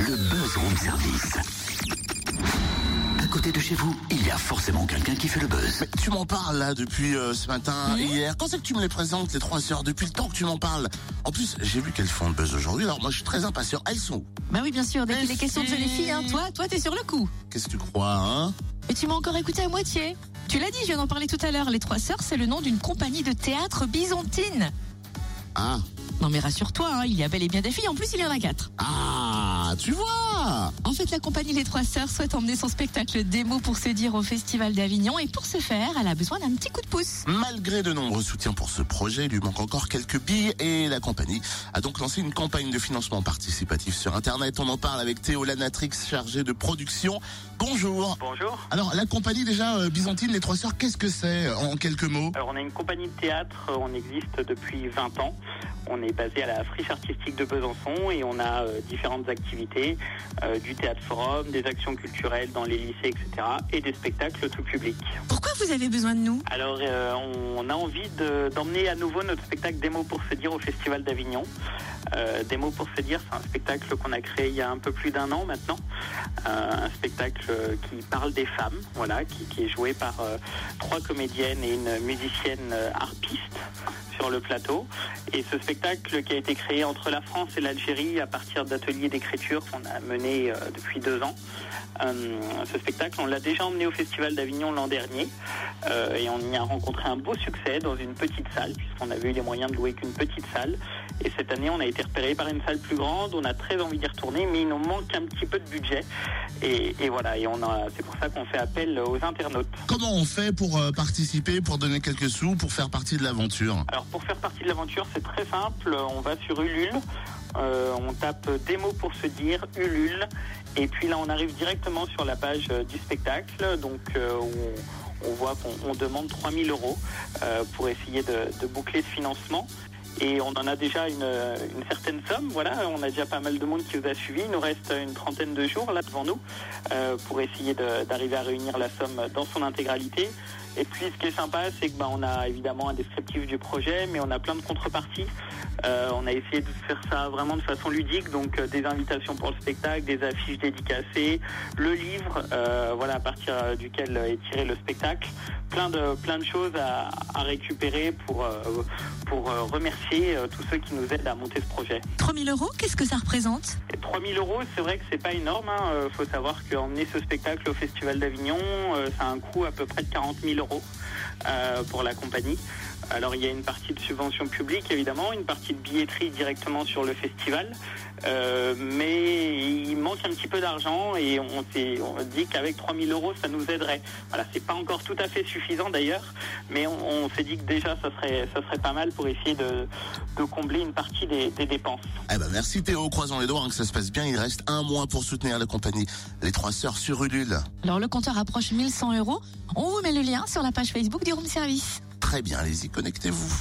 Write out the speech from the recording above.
Le buzz room service. À côté de chez vous, il y a forcément quelqu'un qui fait le buzz. Mais tu m'en parles là depuis euh, ce matin, hier. Quand c'est que tu me les présentes, les trois sœurs? Depuis le temps que tu m'en parles. En plus, j'ai vu qu'elles font le buzz aujourd'hui, alors moi je suis très impatient. Elles sont où? Bah oui, bien sûr, dès qu'il est question de jolies filles, hein, toi, toi, t'es sur le coup. Qu'est-ce que tu crois, hein? Et tu m'as encore écouté à moitié. Tu l'as dit, je viens d'en parler tout à l'heure. Les Trois Sœurs, c'est le nom d'une compagnie de théâtre byzantine. Ah, Non mais rassure-toi, hein, il y a bel et bien des filles. En plus, il y en a quatre. ah, tu vois En fait, la compagnie Les Trois Sœurs souhaite emmener son spectacle démo pour se dire au Festival d'Avignon. Et pour ce faire, elle a besoin d'un petit coup de pouce. Malgré de nombreux soutiens pour ce projet, il lui manque encore quelques billes et la compagnie a donc lancé une campagne de financement participatif sur Internet. On en parle avec Théo Lanatrix, chargé de production. Bonjour. Bonjour. Alors, la compagnie déjà euh, byzantine, les trois sœurs, qu'est-ce que c'est en quelques mots? Alors on est une compagnie de théâtre, on existe depuis 20 ans. On est basé à la friche artistique de Besançon et on a euh, différentes activités, euh, du théâtre forum, des actions culturelles dans les lycées, etc. et des spectacles tout public. Pourquoi vous avez besoin de nous? Alors euh, on a envie de- d'emmener à nouveau notre spectacle Des mots pour se dire au Festival d'Avignon. Des mots pour se dire, c'est un spectacle qu'on a créé il y a un peu plus d'un an maintenant. Un spectacle euh, qui parle des femmes, voilà, qui, est joué par euh, trois comédiennes et une musicienne euh, harpiste sur le plateau. Et ce spectacle qui a été créé entre la France et l'Algérie à partir d'ateliers d'écriture qu'on a menés depuis deux ans. Ce spectacle, on l'a déjà emmené au Festival d'Avignon l'an dernier et on y a rencontré un beau succès dans une petite salle puisqu'on avait eu les moyens de louer qu'une petite salle. Et cette année, on a été repéré par une salle plus grande. On a très envie d'y retourner, mais il nous manque un petit peu de budget. Et, et voilà, et on a, c'est pour ça qu'on fait appel aux internautes. Comment on fait pour euh, participer, pour donner quelques sous, pour faire partie de l'aventure? Alors pour faire partie de l'aventure, c'est très simple. On va sur Ulule, euh, on tape des mots pour se dire Ulule, et puis là on arrive directement sur la page euh, du spectacle. Donc euh, on, on voit qu'on on demande 3000 euros pour essayer de, de boucler ce financement. Et on en a déjà une, certaine somme, voilà, on a déjà pas mal de monde qui vous a suivi. Il nous reste une trentaine de jours là devant nous euh, pour essayer d'arriver à réunir la somme dans son intégralité. Et puis ce qui est sympa, c'est que bah, on a évidemment un descriptif du projet, mais on a plein de contreparties. Euh, on a essayé de faire ça vraiment de façon ludique, donc euh, des invitations pour le spectacle, des affiches dédicacées, le livre, euh, voilà à partir duquel est tiré le spectacle, plein de plein de choses à, à récupérer pour pour remercier tous ceux qui nous aident à monter ce projet. 3000 euros, qu'est-ce que ça représente? Et 3000 euros, c'est vrai que c'est pas énorme. Il Euh, faut savoir qu'emmener ce spectacle au Festival d'Avignon, ça a un coût à peu près de 40 000 euh, pour la compagnie. Alors il y a une partie de subvention publique évidemment, une partie de billetterie directement sur le festival, Euh, mais il manque un petit peu d'argent et on s'est dit qu'avec 3000 euros ça nous aiderait. Voilà, c'est pas encore tout à fait suffisant d'ailleurs, mais on, on s'est dit que déjà ça serait ça serait pas mal pour essayer de, de combler une partie des, des dépenses. Eh ben merci Théo, croisons les doigts hein, que ça se passe bien. Il reste un mois pour soutenir la compagnie Les Trois Sœurs sur Ulule. Alors le compteur approche 1100 euros. On vous met le lien sur la page Facebook du Room Service. Très bien, allez-y, connectez-vous.